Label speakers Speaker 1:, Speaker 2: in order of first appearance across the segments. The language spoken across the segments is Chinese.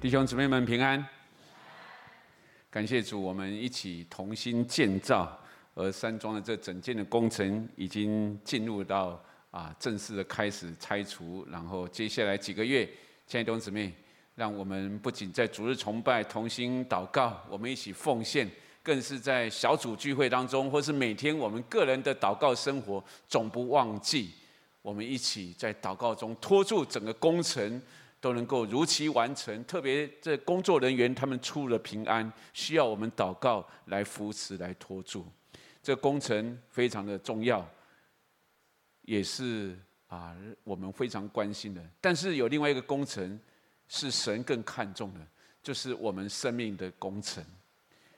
Speaker 1: 弟兄姊妹们平安，感谢主，我们一起同心建造，而山庄的这整件的工程已经进入到啊正式的开始拆除，然后接下来几个月，亲爱的弟兄姊妹，让我们不仅在主日崇拜同心祷告，我们一起奉献，更是在小组聚会当中，或是每天我们个人的祷告生活，总不忘记我们一起在祷告中托住整个工程。都能够如期完成，特别这工作人员他们出了平安，需要我们祷告来扶持、来托住。这工程非常的重要，也是啊我们非常关心的。但是有另外一个工程是神更看重的，就是我们生命的工程。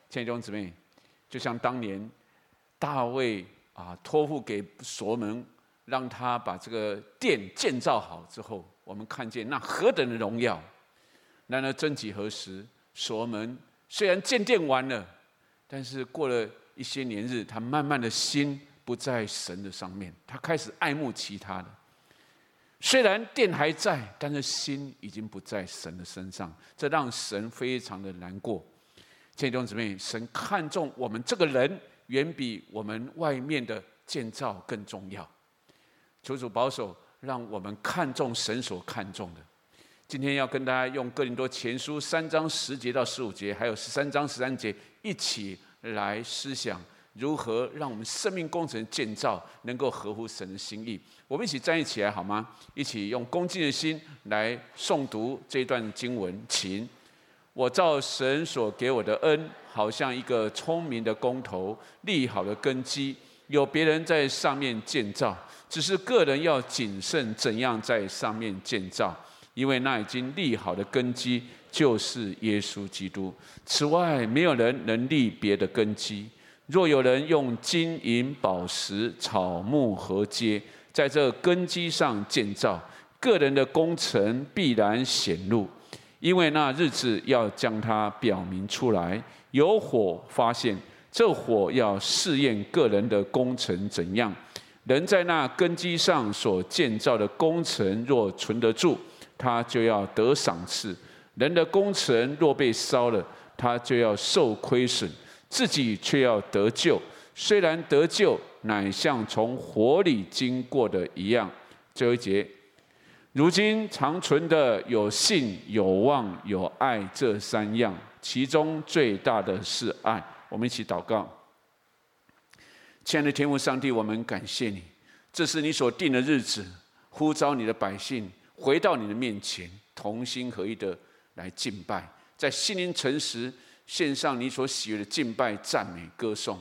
Speaker 1: 亲爱的弟兄姊妹，就像当年大卫啊托付给所门，让他把这个殿建造好之后。我们看见那何等的荣耀！然而，曾几何时，所罗门虽然建殿完了，但是过了一些年日，他慢慢的心不在神的上面，他开始爱慕其他的。虽然殿还在，但是心已经不在神的身上，这让神非常的难过。亲爱的弟兄姊妹，神看重我们这个人，远比我们外面的建造更重要。求主保守。让我们看重神所看重的。今天要跟大家用哥林多前书三章十节到十五节，还有十三章十三节，一起来思想如何让我们生命工程建造能够合乎神的心意。我们一起站立起来好吗？一起用恭敬的心来诵读这段经文。请我照神所给我的恩，好像一个聪明的工头立好了根基，有别人在上面建造。只是个人要谨慎，怎样在上面建造，因为那已经立好的根基就是耶稣基督。此外，没有人能立别的根基。若有人用金银宝石、草木禾秸，在这根基上建造，个人的工程必然显露，因为那日子要将它表明出来。有火发现，这火要试验个人的工程怎样。人在那根基上所建造的工程若存得住，他就要得赏赐；人的工程若被烧了，他就要受亏损，自己却要得救。虽然得救，乃像从火里经过的一样。最后一节，如今常存的有信、有望、有爱这三样，其中最大的是爱。我们一起祷告。亲爱的天父上帝，我们感谢你，这是你所定的日子，呼召你的百姓回到你的面前，同心合一的来敬拜，在心灵诚实献上你所喜悦的敬拜、赞美、歌颂。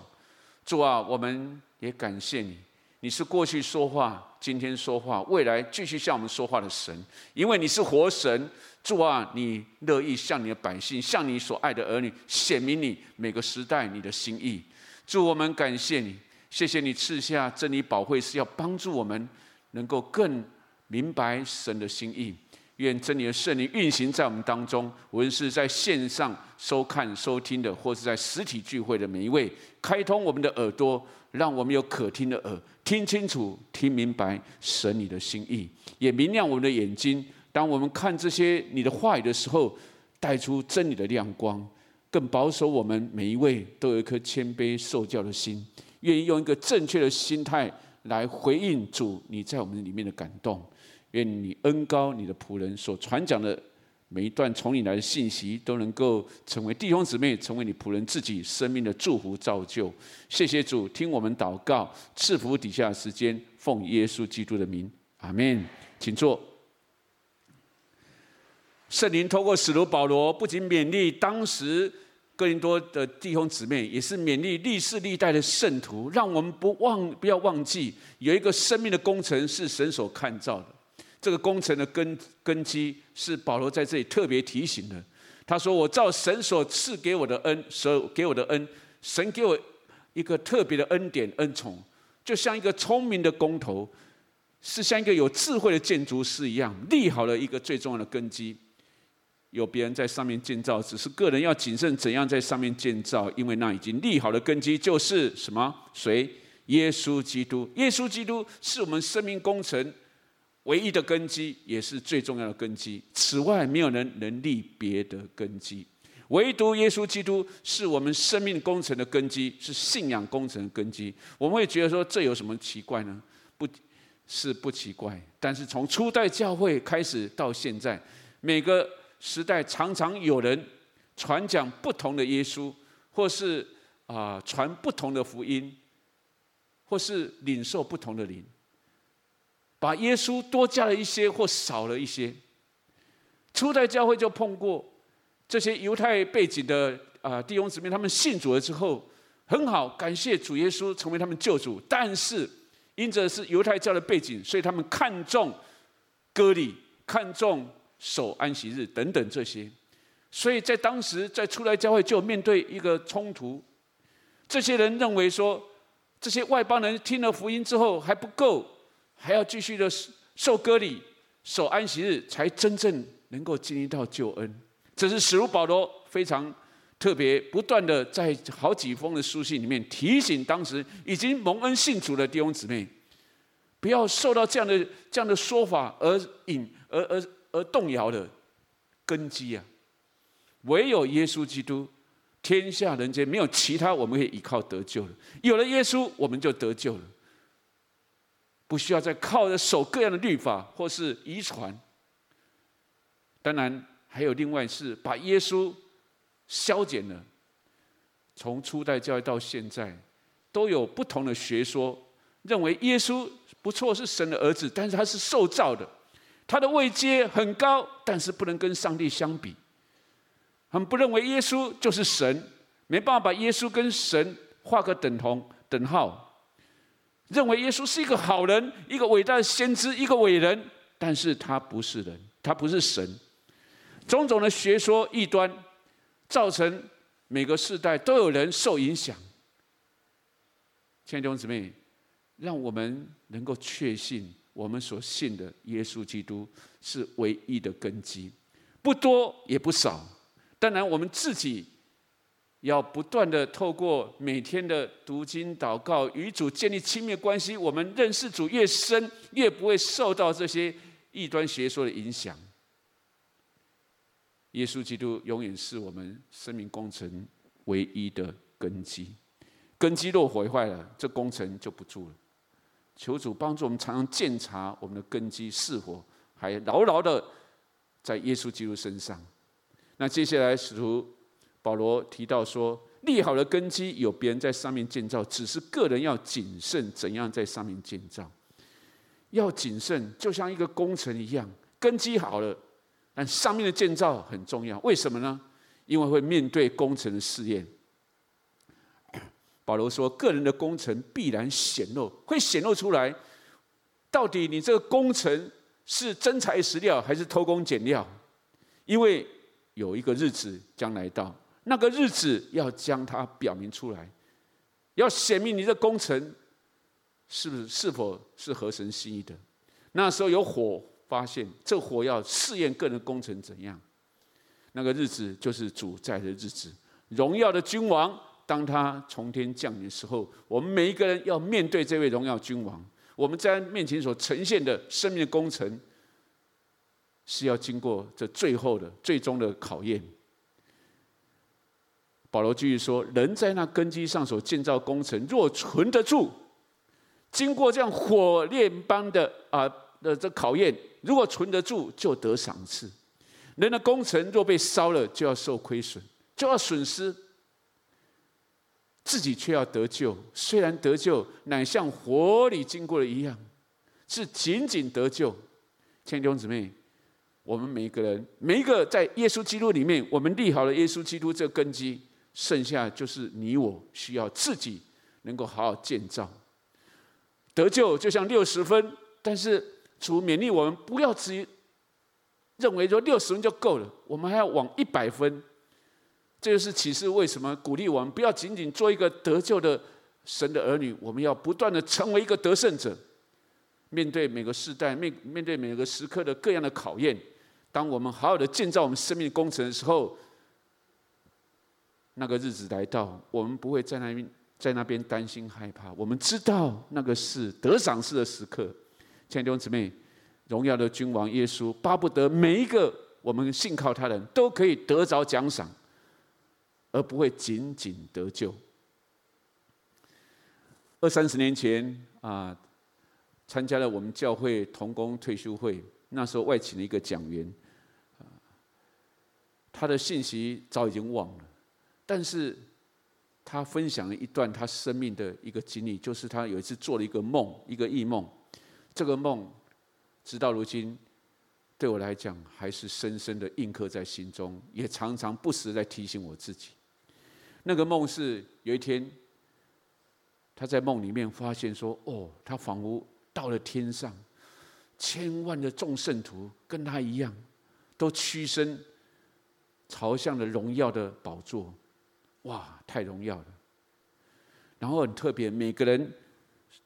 Speaker 1: 主啊，我们也感谢你，你是过去说话、今天说话、未来继续向我们说话的神，因为你是活神。主啊，你乐意向你的百姓、向你所爱的儿女显明你每个时代你的心意。祝，我们感谢你。谢谢你赐下真理宝会，是要帮助我们能够更明白神的心意。愿真理的圣灵运行在我们当中，无论是在线上收看、收听的，或是在实体聚会的每一位，开通我们的耳朵，让我们有可听的耳，听清楚、听明白神你的心意，也明亮我们的眼睛。当我们看这些你的话语的时候，带出真理的亮光，更保守我们每一位都有一颗谦卑受教的心。愿意用一个正确的心态来回应主你在我们里面的感动。愿你恩高你的仆人所传讲的每一段从你来的信息，都能够成为弟兄姊妹，成为你仆人自己生命的祝福造就。谢谢主，听我们祷告，赐福底下时间，奉耶稣基督的名，阿门。请坐。圣灵透过使徒保罗，不仅勉励当时。哥林多的弟兄姊妹，也是勉励历世历代的圣徒，让我们不忘不要忘记，有一个生命的工程是神所看造的。这个工程的根根基是保罗在这里特别提醒的。他说：“我照神所赐给我的恩，所给我的恩，神给我一个特别的恩典恩宠，就像一个聪明的工头，是像一个有智慧的建筑师一样，立好了一个最重要的根基。”有别人在上面建造，只是个人要谨慎怎样在上面建造，因为那已经立好的根基就是什么？谁？耶稣基督。耶稣基督是我们生命工程唯一的根基，也是最重要的根基。此外，没有人能立别的根基。唯独耶稣基督是我们生命工程的根基，是信仰工程的根基。我们会觉得说，这有什么奇怪呢？不是不奇怪。但是从初代教会开始到现在，每个时代常常有人传讲不同的耶稣，或是啊、传不同的福音，或是领受不同的灵，把耶稣多加了一些或少了一些。初代教会就碰过。这些犹太背景的啊弟兄姊妹，他们信主了之后很好，感谢主耶稣成为他们救主。但是因着是犹太教的背景，所以他们看重割礼，看重守安息日等等这些。所以在当时在初来教会就面对一个冲突。这些人认为说，这些外邦人听了福音之后还不够，还要继续的受割礼、守安息日，才真正能够经历到救恩。这是使徒保罗非常特别，不断的在好几封的书信里面提醒当时已经蒙恩信主的弟兄姊妹，不要受到这样的这样的说法而引而而而动摇的根基啊！唯有耶稣基督，天下人间没有其他我们可以依靠得救的。有了耶稣，我们就得救了，不需要再靠着守各样的律法或是遗传。当然。还有另外是把耶稣消减了。从初代教会到现在，都有不同的学说，认为耶稣不错是神的儿子，但是他是受造的，他的位阶很高，但是不能跟上帝相比。他们不认为耶稣就是神，没办法把耶稣跟神画个等同等号，认为耶稣是一个好人，一个伟大的先知，一个伟人，但是他不是人，他不是神。种种的学说异端，造成每个世代都有人受影响。亲爱的弟兄姊妹，让我们能够确信，我们所信的耶稣基督是唯一的根基，不多也不少。当然，我们自己要不断的透过每天的读经、祷告，与主建立亲密关系。我们认识主越深，越不会受到这些异端学说的影响。耶稣基督永远是我们生命工程唯一的根基，根基若毁坏了，这工程就不住了。求主帮助我们，常常检查我们的根基是否还牢牢的在耶稣基督身上。那接下来使徒保罗提到说，立好了根基，有别人在上面建造，只是个人要谨慎，怎样在上面建造？要谨慎，就像一个工程一样，根基好了。但上面的建造很重要，为什么呢？因为会面对工程的试验。保罗说，个人的工程必然显露，会显露出来，到底你这个工程是真材实料还是偷工减料？因为有一个日子将来到，那个日子要将它表明出来，要显明你这工程是不是是否是合神心意的。那时候有火。发现这火要试验个人的工程怎样？那个日子就是主在的日子，荣耀的君王，当他从天降临的时候，我们每一个人要面对这位荣耀君王。我们在面前所呈现的生命的工程，是要经过这最后的、最终的考验。保罗继续说：“人在那根基上所建造工程，若存得住，经过这样火炼般的啊的这考验。”如果存得住，就得赏赐；人的工程若被烧了，就要受亏损，就要损失；自己却要得救。虽然得救，乃像火里经过的一样，是仅仅得救。千兄姊妹，我们每一个人，每一个在耶稣基督里面，我们立好了耶稣基督这个根基，剩下就是你我需要自己能够好好建造。得救就像六十分，但是。主勉励我们不要只认为说六十分就够了，我们还要往一百分。这就是启示为什么鼓励我们不要仅仅做一个得救的神的儿女，我们要不断的成为一个得胜者。面对每个时代，面面对每个时刻的各样的考验，当我们好好的建造我们生命工程的时候，那个日子来到，我们不会在那边在那边担心害怕，我们知道那个是得赏赐的时刻。亲爱的弟兄姊妹，荣耀的君王耶稣，巴不得每一个我们信靠他人都可以得着奖赏，而不会仅仅得救。二三十年前啊，参加了我们教会同工退休会，那时候外请了一个讲员，他的信息早已经忘了，但是他分享了一段他生命的一个经历，就是他有一次做了一个梦，一个异梦，这个梦直到如今对我来讲还是深深的印刻在心中，也常常不时在提醒我自己。那个梦是有一天。他在梦里面发现说：“哦，他仿佛到了天上，千万的众圣徒跟他一样，都屈身朝向了荣耀的宝座，哇，太荣耀了！然后很特别，每个人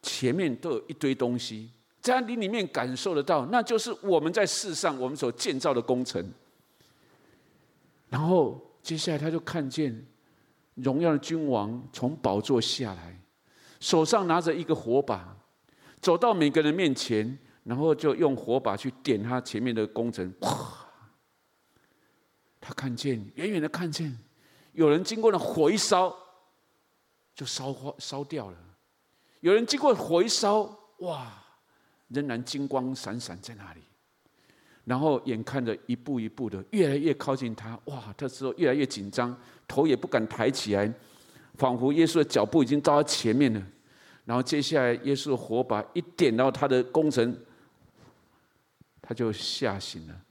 Speaker 1: 前面都有一堆东西，在你里面感受得到，那就是我们在世上我们所建造的工程。然后接下来他就看见荣耀的君王从宝座下来。”手上拿着一个火把，走到每个人面前，然后就用火把去点他前面的工程。哇！他看见，远远的看见，有人经过了火一烧，就烧花烧掉了；有人经过火一烧，哇，仍然金光闪闪在那里。然后眼看着一步一步的越来越靠近他，哇！他之后越来越紧张，头也不敢抬起来。仿佛耶稣的脚步已经到他前面了，然后接下来耶稣的火把一点到他的工程，他就吓醒了。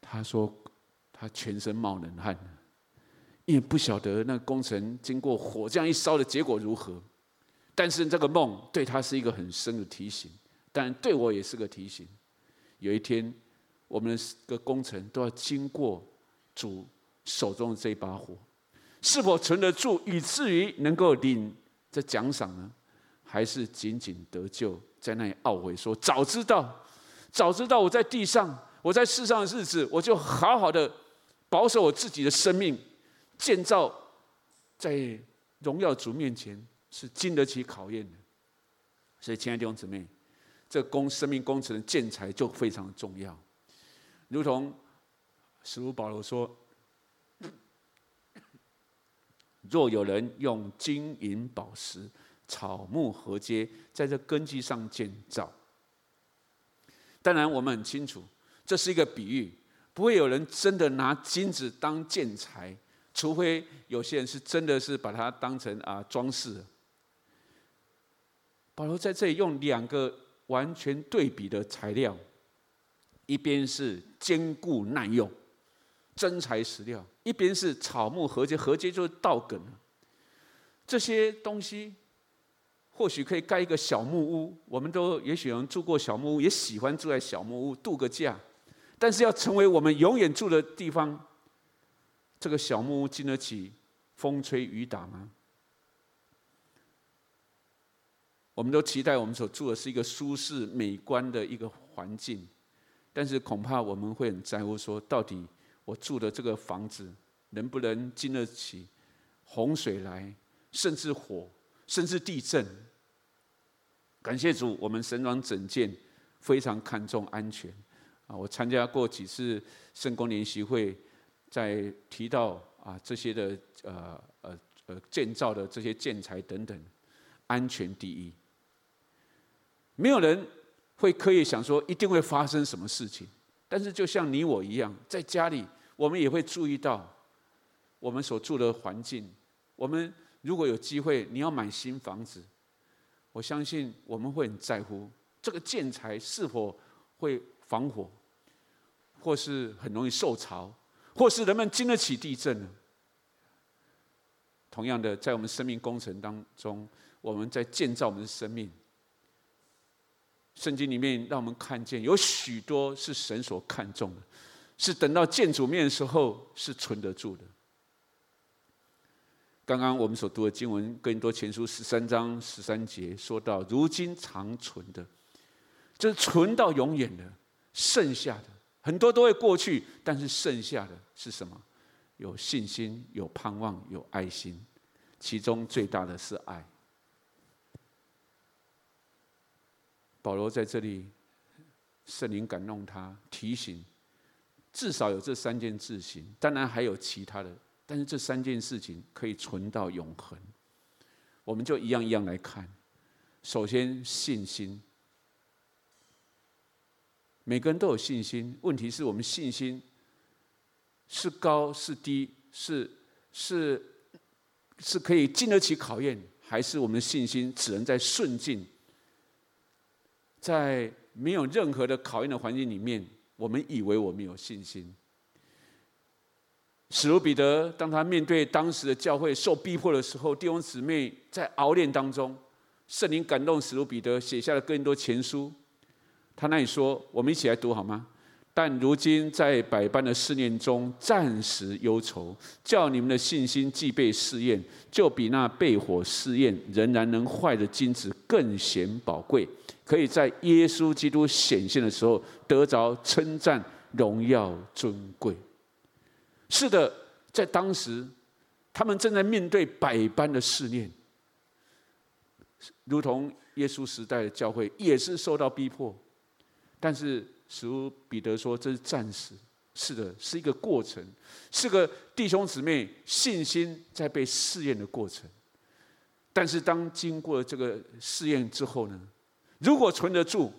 Speaker 1: 他说他全身冒冷汗，因为不晓得那工程经过火这样一烧的结果如何。但是这个梦对他是一个很深的提醒，但对我也是个提醒。有一天，我们的工程都要经过主。手中的这把火，是否存得住，以至于能够领这奖赏呢？还是仅仅得救，在那里懊悔说：“早知道，早知道我在地上，我在世上的日子，我就好好的保守我自己的生命，建造在荣耀主面前是经得起考验的。”所以，亲爱的弟兄姊妹，这工生命工程的建材就非常重要，如同使徒保罗说。若有人用金银宝石、草木禾秸，在这根基上建造，当然我们很清楚，这是一个比喻，不会有人真的拿金子当建材，除非有些人是真的是把它当成啊装饰。保罗在这里用两个完全对比的材料，一边是坚固耐用。真材实料，一边是草木禾秸，禾秸就是稻梗。这些东西或许可以盖一个小木屋，我们都也许有人住过小木屋，也喜欢住在小木屋度个假。但是要成为我们永远住的地方，这个小木屋经得起风吹雨打吗？我们都期待我们所住的是一个舒适美观的一个环境，但是恐怕我们会很在乎说到底。我住的这个房子能不能经得起洪水来，甚至火，甚至地震？感谢主，我们神庄整建非常看重安全啊！我参加过几次圣公联席会，在提到啊这些的呃呃呃建造的这些建材等等，安全第一。没有人会刻意想说一定会发生什么事情。但是，就像你我一样，在家里，我们也会注意到我们所住的环境。我们如果有机会，你要买新房子，我相信我们会很在乎这个建材是否会防火，或是很容易受潮，或是人们经得起地震？同样的，在我们生命工程当中，我们在建造我们的生命。圣经里面让我们看见，有许多是神所看重的，是等到见主面的时候是存得住的。刚刚我们所读的经文，更多前书十三章十三节说到，如今长存的，就是存到永远的，剩下的很多都会过去，但是剩下的是什么？有信心，有盼望，有爱心，其中最大的是爱。保罗在这里，圣灵感动他，提醒，至少有这三件事情，当然还有其他的，但是这三件事情可以存到永恒。我们就一样一样来看。首先，信心，每个人都有信心，问题是我们信心是高是低，是是是可以经得起考验，还是我们的信心只能在顺境？在没有任何的考验的环境里面，我们以为我们有信心。使徒彼得，当他面对当时的教会受逼迫的时候，弟兄姊妹在熬炼当中，圣灵感动使徒彼得写下了更多前书。他那里说：“我们一起来读好吗？”但如今在百般的试炼中，暂时忧愁，叫你们的信心既被试验，就比那被火试验仍然能坏的金子更显宝贵，可以在耶稣基督显现的时候得着称赞、荣耀、尊贵。是的，在当时，他们正在面对百般的试炼，如同耶稣时代的教会也是受到逼迫，但是。使彼得说：“这是暂时，是的，是一个过程，是个弟兄姊妹信心在被试验的过程。但是当经过这个试验之后呢？如果存得住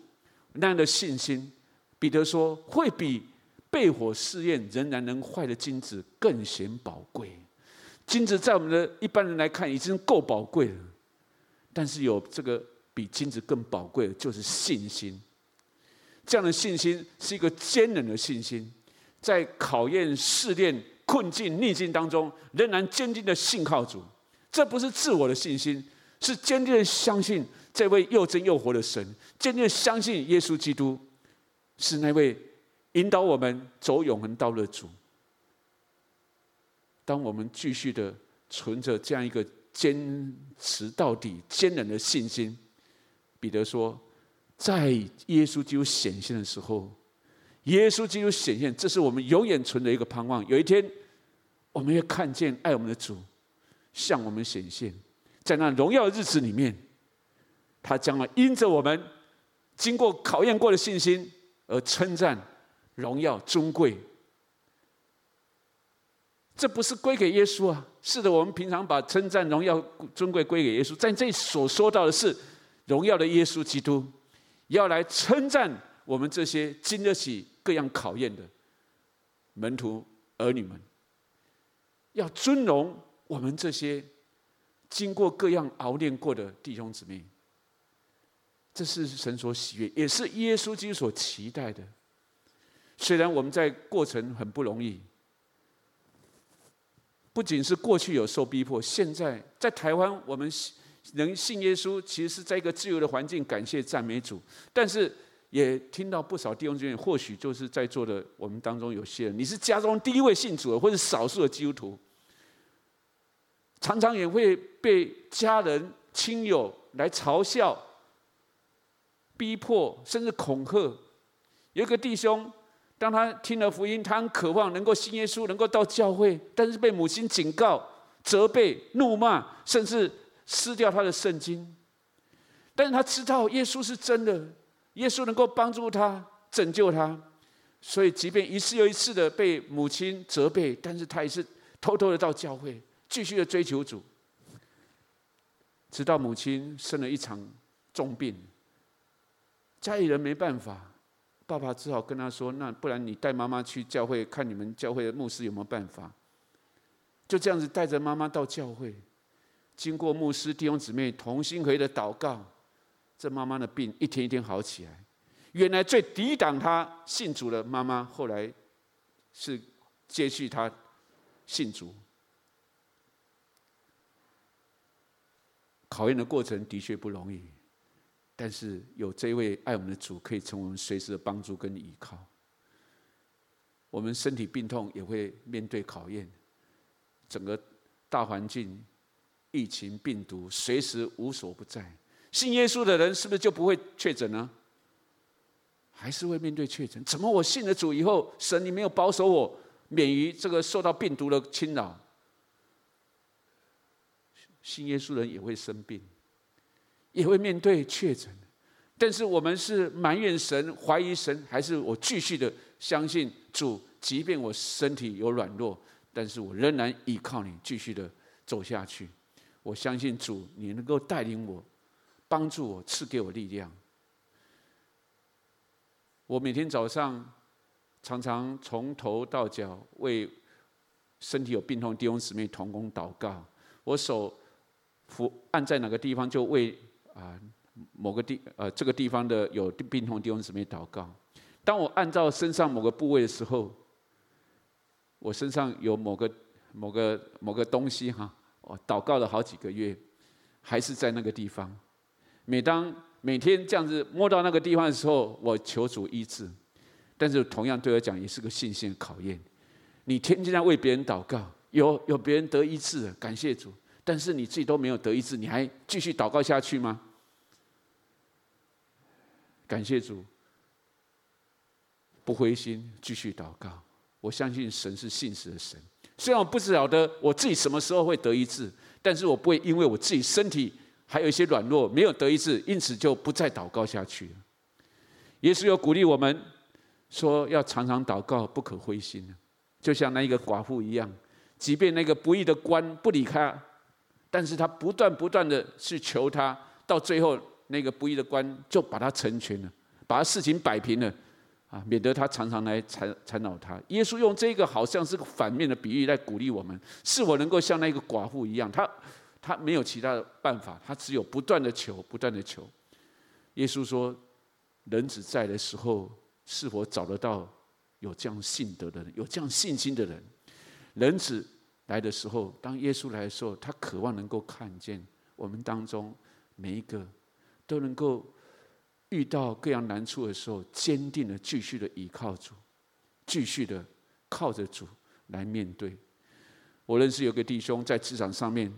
Speaker 1: 那样的信心，彼得说会比被火试验仍然能坏的金子更显宝贵。金子在我们的一般人来看已经够宝贵了，但是有这个比金子更宝贵的，就是信心。”这样的信心是一个坚韧的信心，在考验、试炼、困境、逆境当中，仍然坚定的信靠主。这不是自我的信心，是坚定的相信这位又真又活的神，坚定的相信耶稣基督是那位引导我们走永恒道路的主。当我们继续的存着这样一个坚持到底、坚韧的信心，彼得说。在耶稣基督显现的时候，耶稣基督显现，这是我们永远存的一个盼望。有一天，我们要看见爱我们的主向我们显现，在那荣耀的日子里面，他将要因着我们经过考验过的信心而称赞、荣耀、尊贵。这不是归给耶稣啊！是的，我们平常把称赞、荣耀、尊贵归给耶稣，在这所说到的是荣耀的耶稣基督。要来称赞我们这些经得起各样考验的门徒儿女们，要尊荣我们这些经过各样熬炼过的弟兄姊妹。这是神所喜悦，也是耶稣基督所期待的。虽然我们在过程很不容易，不仅是过去有受逼迫，现在在台湾我们。能信耶稣，其实是在一个自由的环境，感谢赞美主。但是也听到不少弟兄姊妹，或许就是在座的我们当中有些人，你是家中第一位信主的，或者少数的基督徒，常常也会被家人、亲友来嘲笑、逼迫，甚至恐吓。有一个弟兄，当他听了福音，他很渴望能够信耶稣，能够到教会，但是被母亲警告、责备、怒骂，甚至。撕掉他的圣经，但是他知道耶稣是真的，耶稣能够帮助他、拯救他，所以即便一次又一次的被母亲责备，但是他也是偷偷的到教会，继续的追求主，直到母亲生了一场重病，家里人没办法，爸爸只好跟他说：“那不然你带妈妈去教会，看你们教会的牧师有没有办法。”就这样子带着妈妈到教会。经过牧师弟兄姊妹同心合意的祷告，这妈妈的病一天一天好起来。原来最抵挡她信主的妈妈，后来是接续她信主。考验的过程的确不容易，但是有这位爱我们的主，可以成为我们随时的帮助跟依靠。我们身体病痛也会面对考验，整个大环境。疫情病毒随时无所不在，信耶稣的人是不是就不会确诊呢？还是会面对确诊？怎么我信了主以后，神你没有保守我免于这个受到病毒的侵扰？信耶稣人也会生病，也会面对确诊，但是我们是埋怨神、怀疑神，还是我继续的相信主？即便我身体有软弱，但是我仍然依靠你，继续的走下去。我相信主，你能够带领我，帮助我，赐给我力量。我每天早上常常从头到脚为身体有病痛弟兄姊妹同工祷告。我手扶按在哪个地方，就为啊某个地呃这个地方的有病痛弟兄姊妹祷告。当我按照身上某个部位的时候，我身上有某个某个某个东西哈，我祷告了好几个月，还是在那个地方。每当每天这样子摸到那个地方的时候，我求主医治。但是同样对我讲，也是个信心的考验。你天天在为别人祷告，有有别人得医治，感谢主。但是你自己都没有得医治，你还继续祷告下去吗？感谢主，不灰心，继续祷告。我相信神是信实的神，虽然我不晓得我自己什么时候会得医治，但是我不会因为我自己身体还有一些软弱没有得医治，因此就不再祷告下去。耶稣又鼓励我们说，要常常祷告，不可灰心。就像那一个寡妇一样，即便那个不义的官不离开他，但是他不断不断的去求他，到最后那个不义的官就把他成全了，把他事情摆平了。啊，免得他常常来缠缠绕他。耶稣用这个好像是个反面的比喻来鼓励我们：是否能够像那个寡妇一样？他他没有其他的办法，他只有不断的求，不断的求。耶稣说：“人子在的时候，是否找得到有这样信德的人，有这样信心的人？人子来的时候，当耶稣来的时候，他渴望能够看见我们当中每一个都能够。”遇到各样难处的时候，坚定的继续的倚靠主，继续的靠着主来面对。我认识有个弟兄在职场上面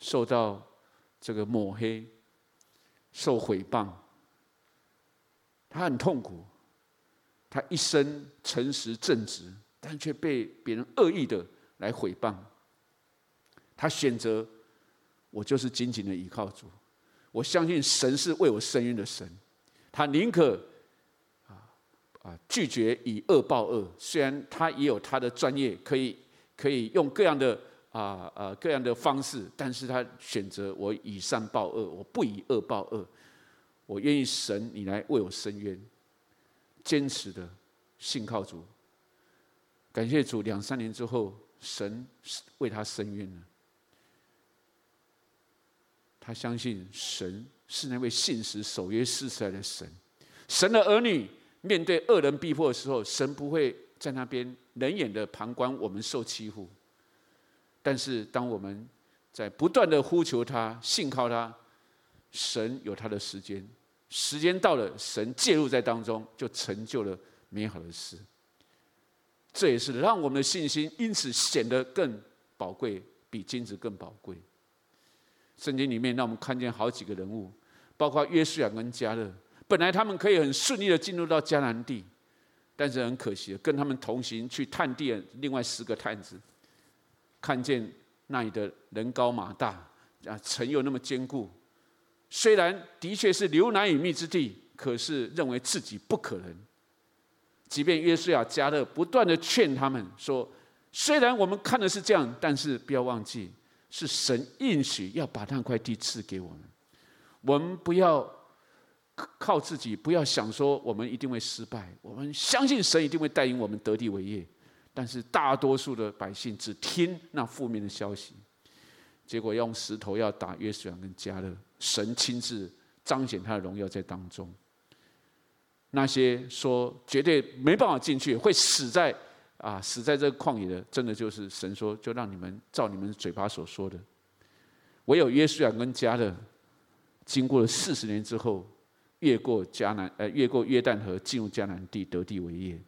Speaker 1: 受到这个抹黑、受诽谤，他很痛苦。他一生诚实正直，但却被别人恶意的来诽谤。他选择我就是紧紧的依靠主，我相信神是为我伸冤的神。他宁可啊啊拒绝以恶报恶，虽然他也有他的专业，可以可以用各样的啊啊各样的方式，但是他选择我以善报恶，我不以恶报恶，我愿意神你来为我伸冤，坚持的信靠主，感谢主，两三年之后，神为他伸冤了，他相信神。是那位信实守约施慈爱的神，神的儿女面对恶人逼迫的时候，神不会在那边冷眼的旁观我们受欺负。但是当我们在不断的呼求他、信靠他，神有他的时间，时间到了，神介入在当中，就成就了美好的事。这也是让我们的信心因此显得更宝贵，比金子更宝贵。圣经里面让我们看见好几个人物。包括约书亚跟迦勒，本来他们可以很顺利的进入到迦南地，但是很可惜，跟他们同行去探地的另外十个探子，看见那里的人高马大，啊，城又那么坚固，虽然的确是流奶与蜜之地，可是认为自己不可能。即便约书亚、迦勒不断的劝他们说，虽然我们看的是这样，但是不要忘记，是神应许要把那块地赐给我们。我们不要靠自己，不要想说我们一定会失败。我们相信神一定会带领我们得地为业。但是大多数的百姓只听那负面的消息，结果用石头要打约书亚跟加勒，神亲自彰显他的荣耀在当中。那些说绝对没办法进去，会死在啊死在这个旷野的，真的就是神说，就让你们照你们嘴巴所说的。唯有约书亚跟迦勒。经过了四十年之后，越过迦南，呃，越过约旦河，进入迦南地，得地为业。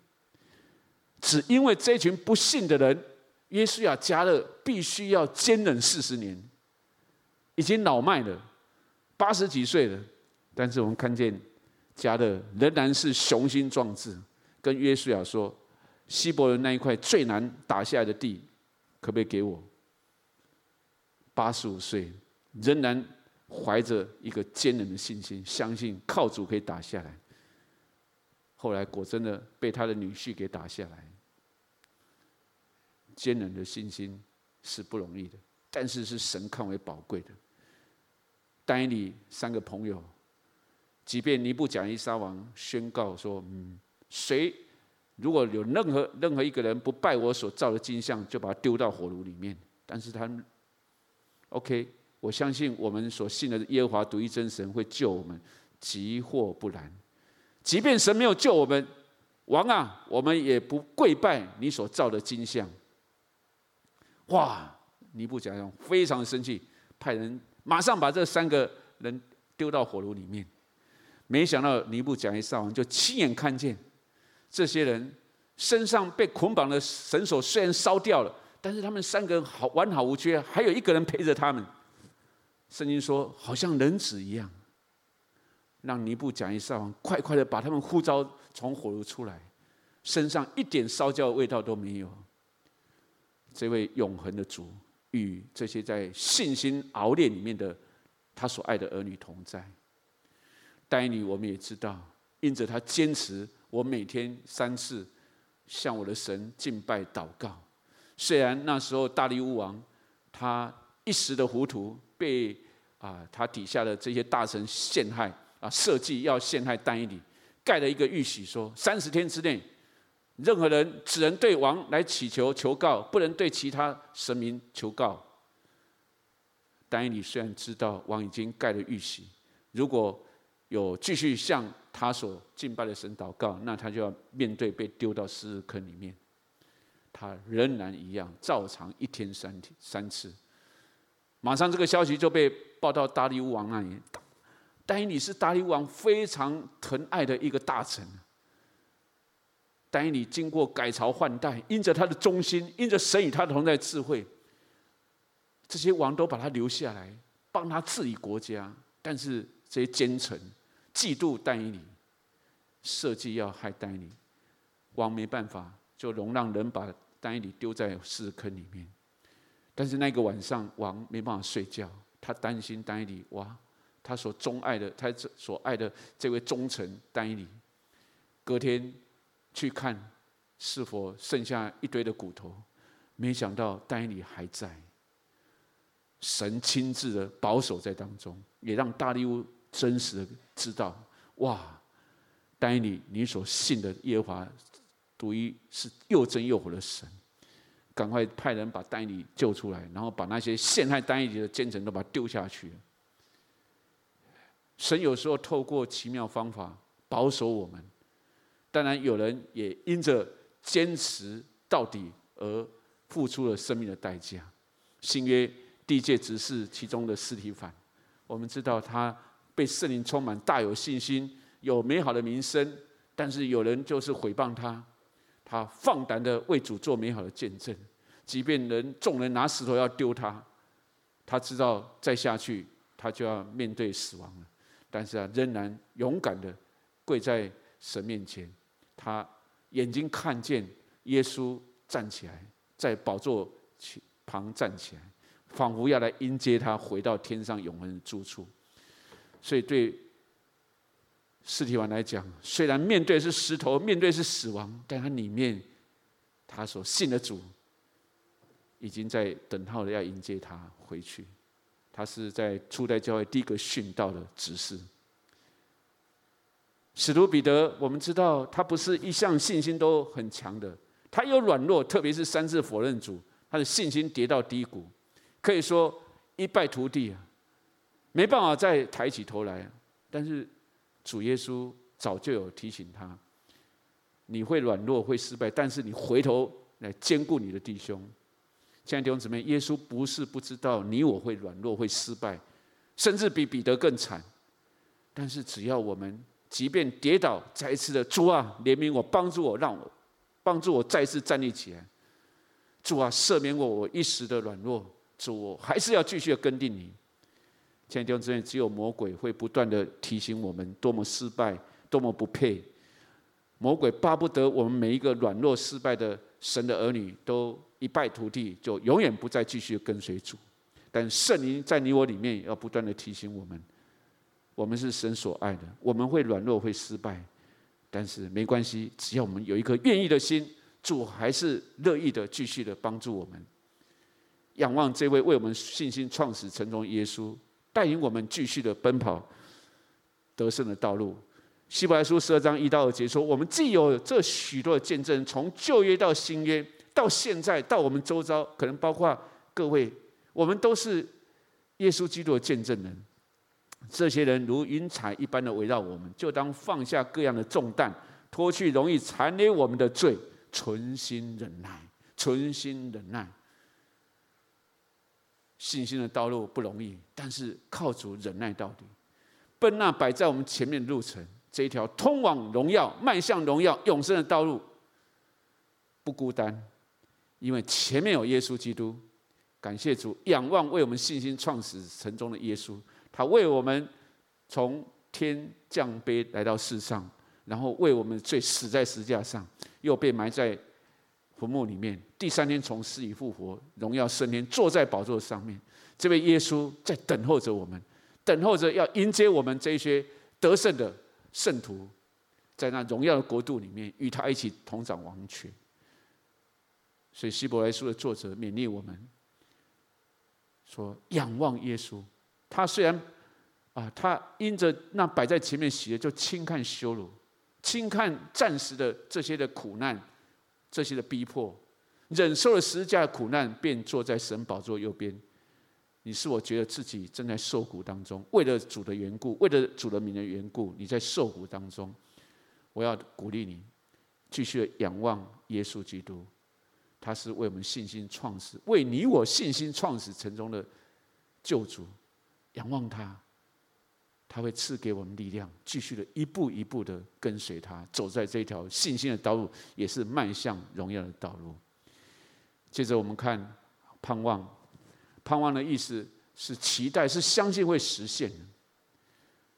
Speaker 1: 只因为这群不信的人，约书亚、迦勒必须要坚忍四十年，已经老迈了，八十几岁了。但是我们看见迦勒仍然是雄心壮志，跟约书亚说：“希伯伦那一块最难打下来的地，可不可以给我？”八十五岁仍然。怀着一个坚韧的信心，相信靠主可以打下来。后来果真的被他的女婿给打下来。坚韧的信心是不容易的，但是是神看为宝贵的。丹尼三个朋友，即便尼布甲伊撒王宣告说：“嗯，谁如果有任何任何一个人不拜我所造的金像，就把他丢到火炉里面。”但是他，OK，我相信我们所信的耶和华独一真神会救我们，急或不然，即便神没有救我们，王啊，我们也不跪拜你所造的金像。哇！尼布甲尼撒非常生气，派人马上把这三个人丢到火炉里面。没想到尼布甲尼撒王就亲眼看见这些人身上被捆绑的绳索虽然烧掉了，但是他们三个人好完好无缺，还有一个人陪着他们。圣经说，好像人子一样，让尼布甲尼撒王快快的把他们呼召从火炉出来，身上一点烧焦的味道都没有。这位永恒的主与这些在信心熬炼里面的他所爱的儿女同在。但以理我们也知道，因着他坚持，我每天三次向我的神敬拜祷告。虽然那时候大利乌王他一时的糊涂，被啊他底下的这些大臣陷害啊，设计要陷害丹尼里，盖了一个玉玺，说三十天之内。任何人只能对王来祈求求告，不能对其他神明求告。丹尼里虽然知道王已经盖了玉玺，如果有继续向他所敬拜的神祷告，那他就要面对被丢到十字坑里面。他仍然一样，照常一天三天三次。马上这个消息就被报到大利乌王那里。但以理是大利乌王非常疼爱的一个大臣。但以理经过改朝换代，因着他的忠心，因着神与他同在智慧，这些王都把他留下来，帮他治理国家。但是这些奸臣嫉妒但以理，设计要害但以理，王没办法，就容让人把但以理丢在狮子坑里面。但是那个晚上，王没办法睡觉，他担心但以理，哇，他所钟爱的，他所爱的这位忠臣但以理，隔天。去看是否剩下一堆的骨头，没想到但以理还在。神亲自的保守在当中，也让大利乌真实的知道：哇，丹尼，你所信的耶和华独一是又真又活的神。赶快派人把丹尼救出来，然后把那些陷害丹尼的奸臣都把他丢下去。神有时候透过奇妙方法保守我们。当然，有人也因着坚持到底而付出了生命的代价。新约第一届执事其中的司提反，我们知道他被圣灵充满，大有信心，有美好的名声。但是有人就是毁谤他，他放胆的为主做美好的见证，即便人众人拿石头要丢他，他知道再下去他就要面对死亡了，但是啊，仍然勇敢的跪在神面前。他眼睛看见耶稣站起来，在宝座旁站起来，仿佛要来迎接他回到天上永恒的住处。所以对司提反来讲，虽然面对是石头，面对是死亡，但他里面他所信的主已经在等候的要迎接他回去。他是在初代教会第一个殉道的执事。使徒彼得，我们知道他不是一向信心都很强的，他有软弱，特别是三次否认主，他的信心跌到低谷，可以说一败涂地啊，没办法再抬起头来。但是主耶稣早就有提醒他，你会软弱，会失败，但是你回头来坚固你的弟兄。亲爱的弟兄姊妹，耶稣不是不知道你我会软弱，会失败，甚至比彼得更惨，但是只要我们。即便跌倒，再一次的主啊，怜悯我，帮助我，让我帮助我再次站立起来。主啊，赦免我我一时的软弱。主，我还是要继续的跟定你。亲爱的弟兄姊妹，只有魔鬼会不断的提醒我们多么失败，多么不配。魔鬼巴不得我们每一个软弱失败的神的儿女都一败涂地，就永远不再继续跟随主。但圣灵在你我里面要不断的提醒我们，我们是神所爱的，我们会软弱会失败，但是没关系，只要我们有一颗愿意的心，主还是乐意的继续的帮助我们。仰望这位为我们信心创始成终耶稣，带领我们继续的奔跑得胜的道路。希伯来书十二章一到二节说：“我们既有这许多的见证，从旧约到新约，到现在到我们周遭，可能包括各位，我们都是耶稣基督的见证人。这些人如云彩一般的围绕我们，就当放下各样的重担，脱去容易缠累我们的罪，存心忍耐，存心忍耐。信心的道路不容易，但是靠主忍耐到底，奔那摆在我们前面的路程。”这一条通往荣耀、迈向荣耀、永生的道路不孤单，因为前面有耶稣基督。感谢主，仰望为我们信心创始成终的耶稣，他为我们从天降卑来到世上，然后为我们罪死在十字架上，又被埋在坟墓里面，第三天从死里复活，荣耀升天，坐在宝座上面。这位耶稣在等候着我们，等候着要迎接我们这些得胜的。圣徒在那荣耀的国度里面，与他一起同掌王权。所以希伯来书的作者勉励我们说：仰望耶稣，他虽然啊，他因着那摆在前面喜乐，就轻看羞辱，轻看暂时的这些的苦难，这些的逼迫，忍受了十字架的苦难，便坐在神宝座右边。你是否觉得自己正在受苦当中？为了主的缘故，为了主的名的缘故，你在受苦当中。我要鼓励你，继续仰望耶稣基督，他是为我们信心创始，为你我信心创始成终的救主。仰望他，他会赐给我们力量，继续的一步一步的跟随他，走在这条信心的道路，也是迈向荣耀的道路。接着我们看盼望。盼望的意思是期待，是相信会实现的，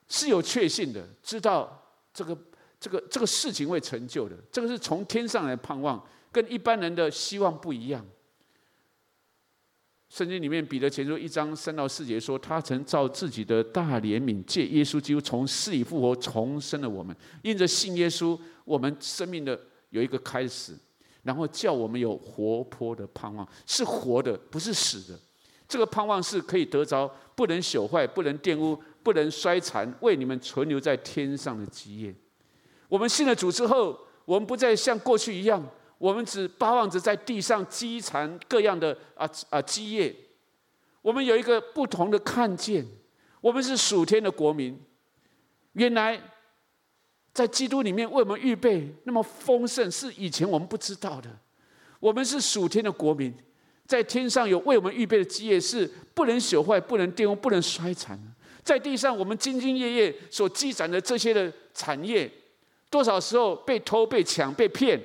Speaker 1: 是有确信的，知道这个这个这个事情会成就的。这个是从天上来盼望，跟一般人的希望不一样。圣经里面彼得前书一章三到四节说，他曾照自己的大怜悯，借耶稣基督从死里复活，重生了我们。因着信耶稣，我们生命的有一个开始，然后叫我们有活泼的盼望，是活的，不是死的。这个盼望是可以得着，不能朽坏，不能玷污，不能衰残，为你们存留在天上的基业。我们信了主之后，我们不再像过去一样，我们只巴望着在地上积攒各样的啊啊基业。我们有一个不同的看见，我们是属天的国民。原来在基督里面为我们预备那么丰盛，是以前我们不知道的。我们是属天的国民。在天上有为我们预备的基业，是不能朽坏、不能玷污、不能衰残。在地上，我们兢兢业业所积攒的这些的产业，多少时候被偷、被抢、被骗，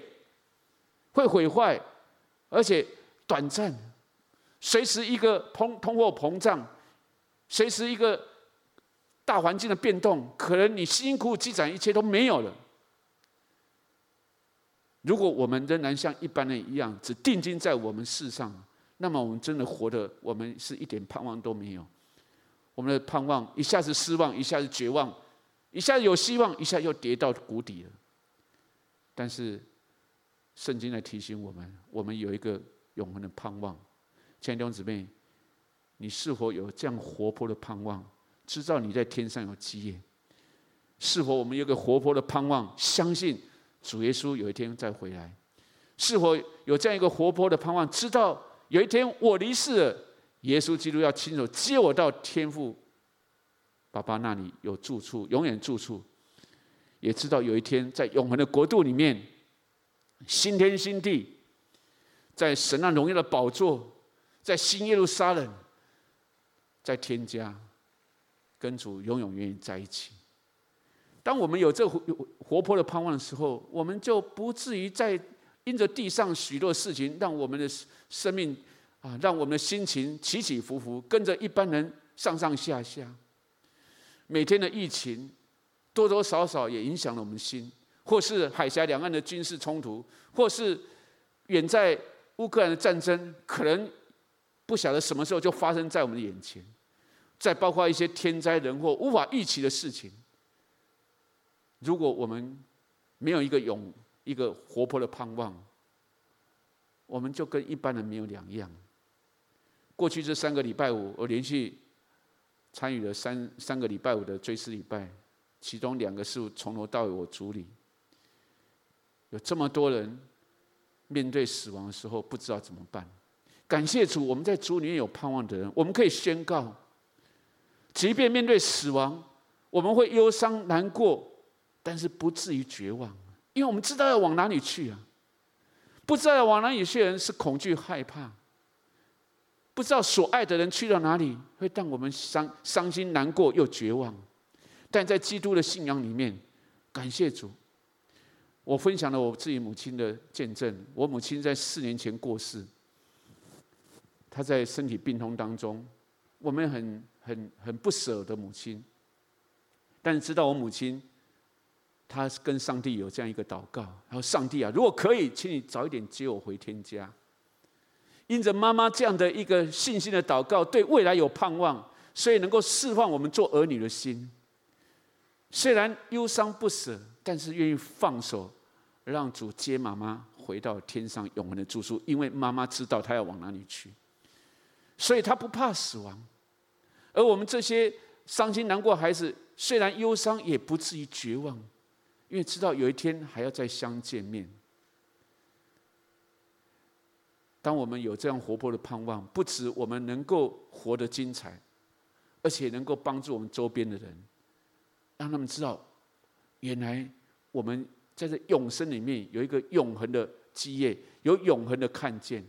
Speaker 1: 会毁坏，而且短暂。随时一个通通货膨胀，随时一个大环境的变动，可能你辛辛苦苦积攒一切都没有了。如果我们仍然像一般人一样，只定睛在我们世上，那么我们真的活得，我们是一点盼望都没有。我们的盼望一下子失望，一下子绝望，一下子有希望，一下又跌到谷底了。但是圣经来提醒我们，我们有一个永恒的盼望。亲爱的弟兄姊妹，你是否有这样活泼的盼望？知道你在天上有基业？是否我们有个活泼的盼望？相信主耶稣有一天再回来？是否有这样一个活泼的盼望？知道？有一天我离世了，耶稣基督要亲手接我到天父爸爸那里有住处，永远住处。也知道有一天在永恒的国度里面，新天新地，在神那荣耀的宝座，在新耶路撒冷，在天家，跟主永永远远在一起。当我们有这活活泼的盼望的时候，我们就不至于在。因着地上许多事情，让我们的生命啊，让我们的心情起起伏伏，跟着一般人上上下下。每天的疫情多多少少也影响了我们心，或是海峡两岸的军事冲突，或是远在乌克兰的战争，可能不晓得什么时候就发生在我们的眼前。再包括一些天灾人祸、无法预期的事情，如果我们没有一个勇、一个活泼的盼望，我们就跟一般人没有两样。过去这三个礼拜五，我连续参与了三三个礼拜五的追思礼拜，其中两个是从头到尾我主理。有这么多人面对死亡的时候不知道怎么办，感谢主，我们在主里面有盼望的人，我们可以宣告，即便面对死亡，我们会忧伤难过，但是不至于绝望，因为我们知道要往哪里去啊。不知道要往哪里去的人是恐惧害怕，不知道所爱的人去到哪里，会让我们伤伤心难过又绝望。但在基督的信仰里面，感谢主。我分享了我自己母亲的见证。我母亲在四年前过世，她在身体病痛当中，我们很很很不舍的母亲。但是知道我母亲，她跟上帝有这样一个祷告，然后上帝啊，如果可以，请你早一点接我回天家。因着妈妈这样的一个信心的祷告，对未来有盼望，所以能够释放我们做儿女的心。虽然忧伤不舍，但是愿意放手。让主接妈妈回到天上永恒的住处，因为妈妈知道她要往哪里去，所以她不怕死亡。而我们这些伤心难过孩子，虽然忧伤，也不至于绝望，因为知道有一天还要再相见面。当我们有这样活泼的盼望，不止我们能够活得精彩，而且能够帮助我们周边的人，让他们知道，原来我们。在这永生里面有一个永恒的基业，有永恒的看见。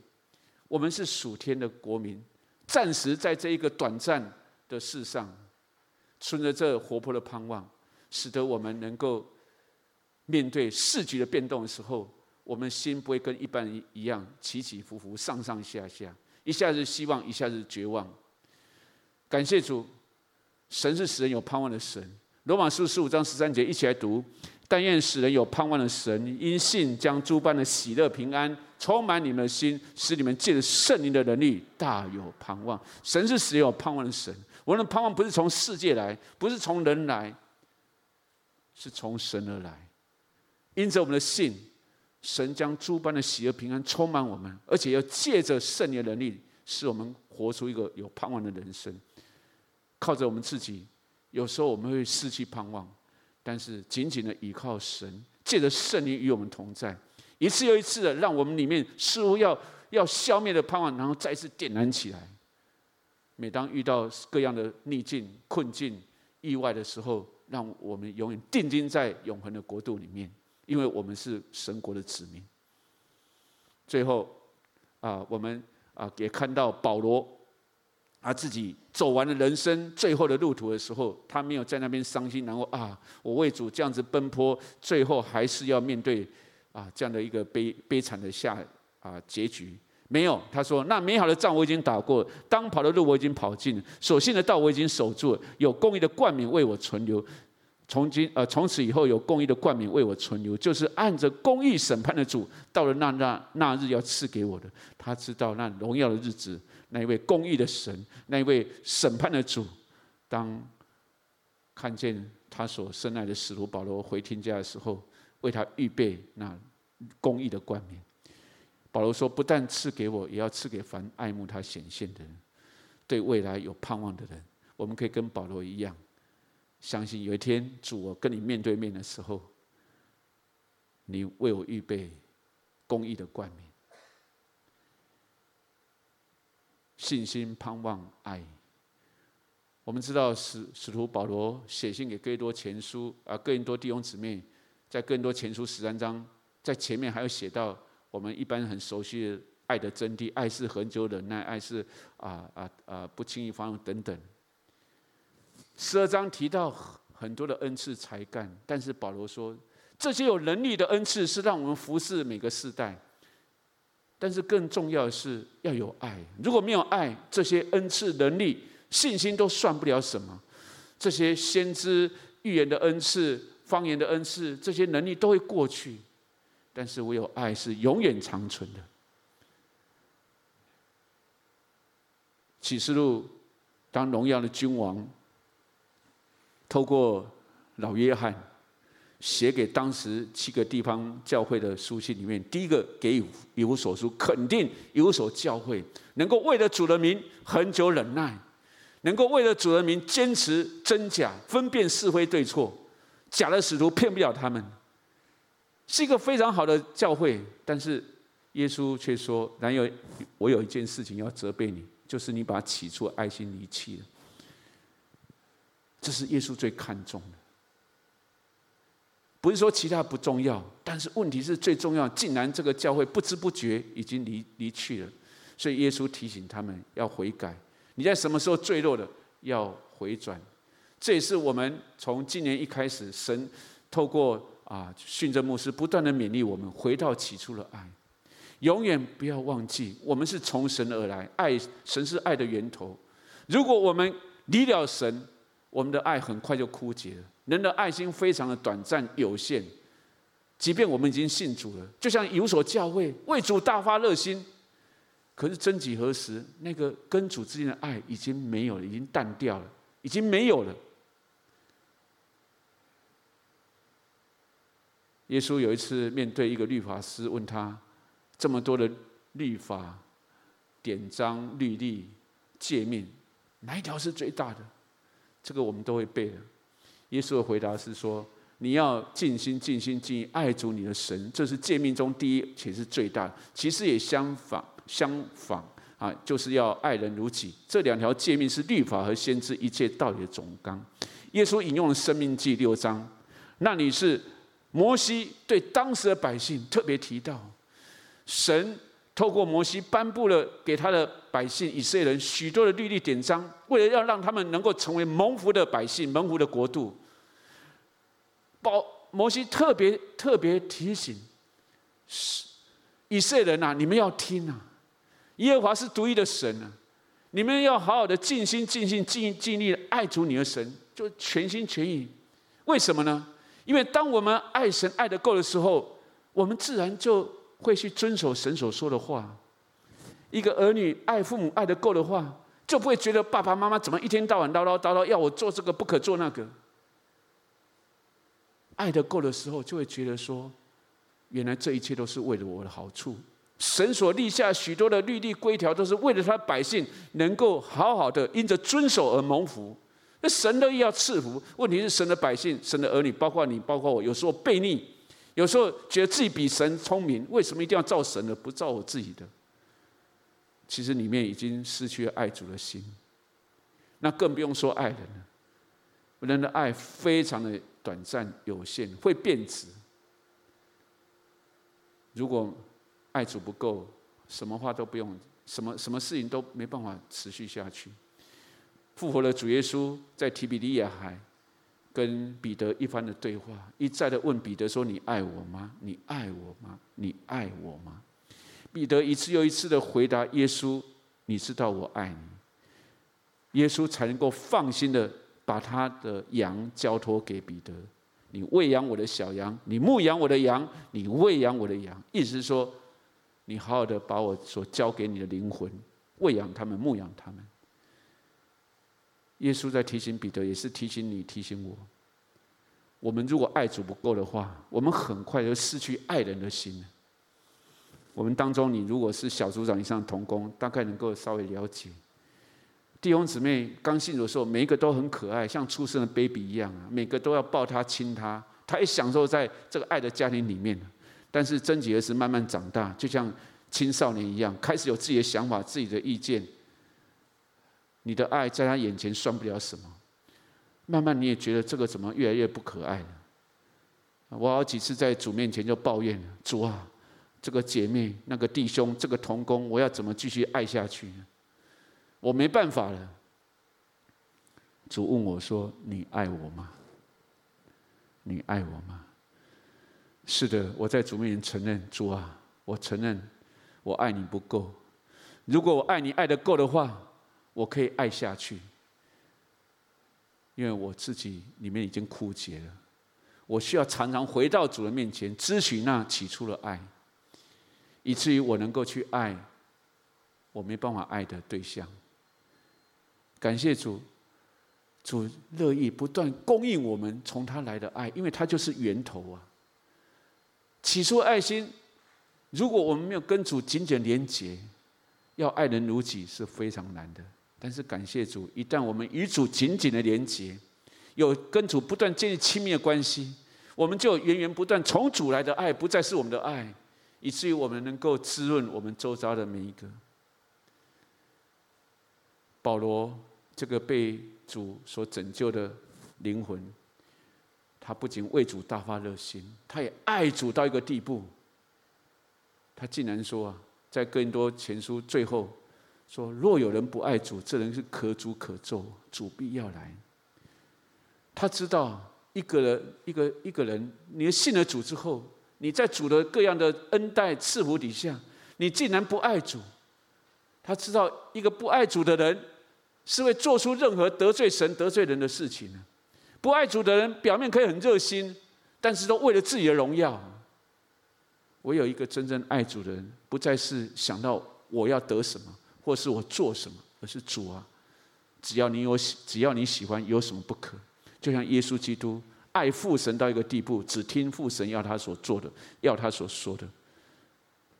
Speaker 1: 我们是属天的国民，暂时在这一个短暂的世上，存着这活泼的盼望，使得我们能够面对世局的变动的时候，我们心不会跟一般人一样起起伏伏、上上下下，一下子希望，一下子绝望。感谢主，神是使人有盼望的神。罗马书十五章十三节，一起来读。但愿使人有盼望的神，因信将诸般的喜乐平安充满你们的心，使你们借着圣灵的能力大有盼望。神是使有盼望的神，我们的盼望不是从世界来，不是从人来，是从神而来。因着我们的信，神将诸般的喜乐平安充满我们，而且要借着圣灵的能力，使我们活出一个有盼望的人生。靠着我们自己，有时候我们会失去盼望。但是紧紧的依靠神，借着圣灵与我们同在，一次又一次的让我们里面似乎要要消灭的盼望，然后再次点燃起来。每当遇到各样的逆境、困境、意外的时候，让我们永远定睛在永恒的国度里面，因为我们是神国的子民。最后啊，我们啊也看到保罗。他自己走完了人生最后的路途的时候，他没有在那边伤心，然后啊，我为主这样子奔波，最后还是要面对啊这样的一个悲悲惨的下啊结局。没有，他说：“那美好的仗我已经打过，当跑的路我已经跑尽，所信的道我已经守住，有公义的冠冕为我存留。从今呃从此以后有公义的冠冕为我存留，就是按着公义审判的主，到了那那那日要赐给我的。他知道那荣耀的日子。”那一位公义的神，那一位审判的主，当看见他所深爱的使徒保罗回天家的时候，为他预备那公义的冠冕。保罗说：“不但赐给我，也要赐给凡爱慕他显现的人，对未来有盼望的人。我们可以跟保罗一样，相信有一天主我跟你面对面的时候，你为我预备公义的冠冕。”信心、盼望、爱。我们知道使使徒保罗写信给哥林多前书啊，哥林多弟兄姊妹，在哥林多前书十三章，在前面还有写到我们一般很熟悉的爱的真谛：爱是恒久忍耐，爱是啊啊啊不轻易发怒等等。十二章提到很多的恩赐才干，但是保罗说，这些有能力的恩赐是让我们服侍每个世代。但是更重要的是要有爱。如果没有爱，这些恩赐、能力、信心都算不了什么。这些先知预言的恩赐、方言的恩赐，这些能力都会过去。但是唯有爱是永远长存的。启示录，当荣耀的君王透过老约翰写给当时七个地方教会的书信里面，第一个给以弗所书肯定以弗所教会能够为了主的名恒久忍耐，能够为了主的名坚持真假，分辨是非对错，假的使徒骗不了他们，是一个非常好的教会。但是耶稣却说：“然有我有一件事情要责备你，就是你把起初爱心离弃了。”这是耶稣最看重的。不是说其他不重要，但是问题是最重要。竟然这个教会不知不觉已经离离去了，所以耶稣提醒他们要悔改。你在什么时候坠落的？要回转。这也是我们从今年一开始，神透过啊训政牧师不断的勉励我们，回到起初的爱，永远不要忘记，我们是从神而来，爱神是爱的源头。如果我们离了神，我们的爱很快就枯竭了。人的爱心非常的短暂有限，即便我们已经信主了，就像有所教会为主大发热心，可是曾几何时，那个跟主之间的爱已经没有了，已经淡掉了，已经没有了。耶稣有一次面对一个律法师，问他这么多的律法、典章、律例、诫命，哪一条是最大的？这个我们都会背的。耶稣的回答是说：“你要尽心、尽心、尽意爱主你的神，这是诫命中第一，且是最大的。其实也相仿，相仿啊，就是要爱人如己。这两条诫命是律法和先知一切道理的总纲。”耶稣引用了《申命记》六章，那里是摩西对当时的百姓特别提到，神透过摩西颁布了给他的百姓以色列人许多的律例典章，为了要让他们能够成为蒙福的百姓、蒙福的国度。保摩西特别特别提醒，是以色列人呐，你们要听啊！耶和华是独一的神啊！你们要好好的尽心、尽心、尽尽力爱主你的神，就全心全意。为什么呢？因为当我们爱神爱得够的时候，我们自然就会去遵守神所说的话。一个儿女爱父母爱得够的话，就不会觉得爸爸妈妈怎么一天到晚唠唠叨叨，要我做这个不可做那个。爱得够的时候，就会觉得说，原来这一切都是为了我的好处。神所立下许多的律例规条，都是为了他百姓能够好好的因着遵守而蒙福。那神乐意要赐福，问题是神的百姓、神的儿女，包括你、包括我，有时候悖逆，有时候觉得自己比神聪明，为什么一定要照神的，不照我自己的？其实里面已经失去了爱主的心，那更不用说爱人了。人的爱非常的。短暂有限，会变质。如果爱主不够，什么话都不用，什么什么事情都没办法持续下去。复活的主耶稣在提比利亚海跟彼得一番的对话，一再的问彼得说：“你爱我吗？你爱我吗？你爱我吗？”彼得一次又一次的回答耶稣：“你知道我爱你。”耶稣才能够放心的。把他的羊交托给彼得，你喂养我的小羊，你牧养我的羊，你喂养我的羊。意思是说，你好好的把我所交给你的灵魂喂养他们，牧养他们。耶稣在提醒彼得，也是提醒你，提醒我。我们如果爱主不够的话，我们很快就失去爱人的心。我们当中，你如果是小组长以上的同工，大概能够稍微了解。弟兄姊妹刚信主的时候，每一个都很可爱，像出生的 baby 一样啊，每个都要抱他亲他，他也享受在这个爱的家庭里面。但是贞洁是慢慢长大，就像青少年一样，开始有自己的想法、自己的意见。你的爱在他眼前算不了什么，慢慢你也觉得这个怎么越来越不可爱了。我好几次在主面前就抱怨了：主啊，这个姐妹、那个弟兄、这个同工，我要怎么继续爱下去呢？我没办法了。主问我说：“你爱我吗？你爱我吗？”是的，我在主面前承认，主啊，我承认我爱你不够。如果我爱你爱得够的话，我可以爱下去。因为我自己里面已经枯竭了，我需要常常回到主的面前，支取那起初的爱，以至于我能够去爱我没办法爱的对象。感谢主，主乐意不断供应我们从他来的爱，因为他就是源头啊。起初爱心，如果我们没有跟主紧紧连结，要爱人如己是非常难的。但是感谢主，一旦我们与主紧紧的连结，有跟主不断建立亲密的关系，我们就源源不断从主来的爱，不再是我们的爱，以至于我们能够滋润我们周遭的每一个。保罗这个被主所拯救的灵魂，他不仅为主大发热心，他也爱主到一个地步。他竟然说啊，在哥林多前书最后说：“若有人不爱主，这人是可诅可咒，主必要来。”他知道一个人，一个一个人，你信了主之后，你在主的各样的恩待赐福底下，你竟然不爱主。他知道一个不爱主的人，是会做出任何得罪神、得罪人的事情的。不爱主的人，表面可以很热心，但是都为了自己的荣耀。唯有一个真正爱主的人，不再是想到我要得什么，或是我做什么，而是主啊，只要你有喜，只要你喜欢，有什么不可？就像耶稣基督爱父神到一个地步，只听父神要他所做的，要他所说的，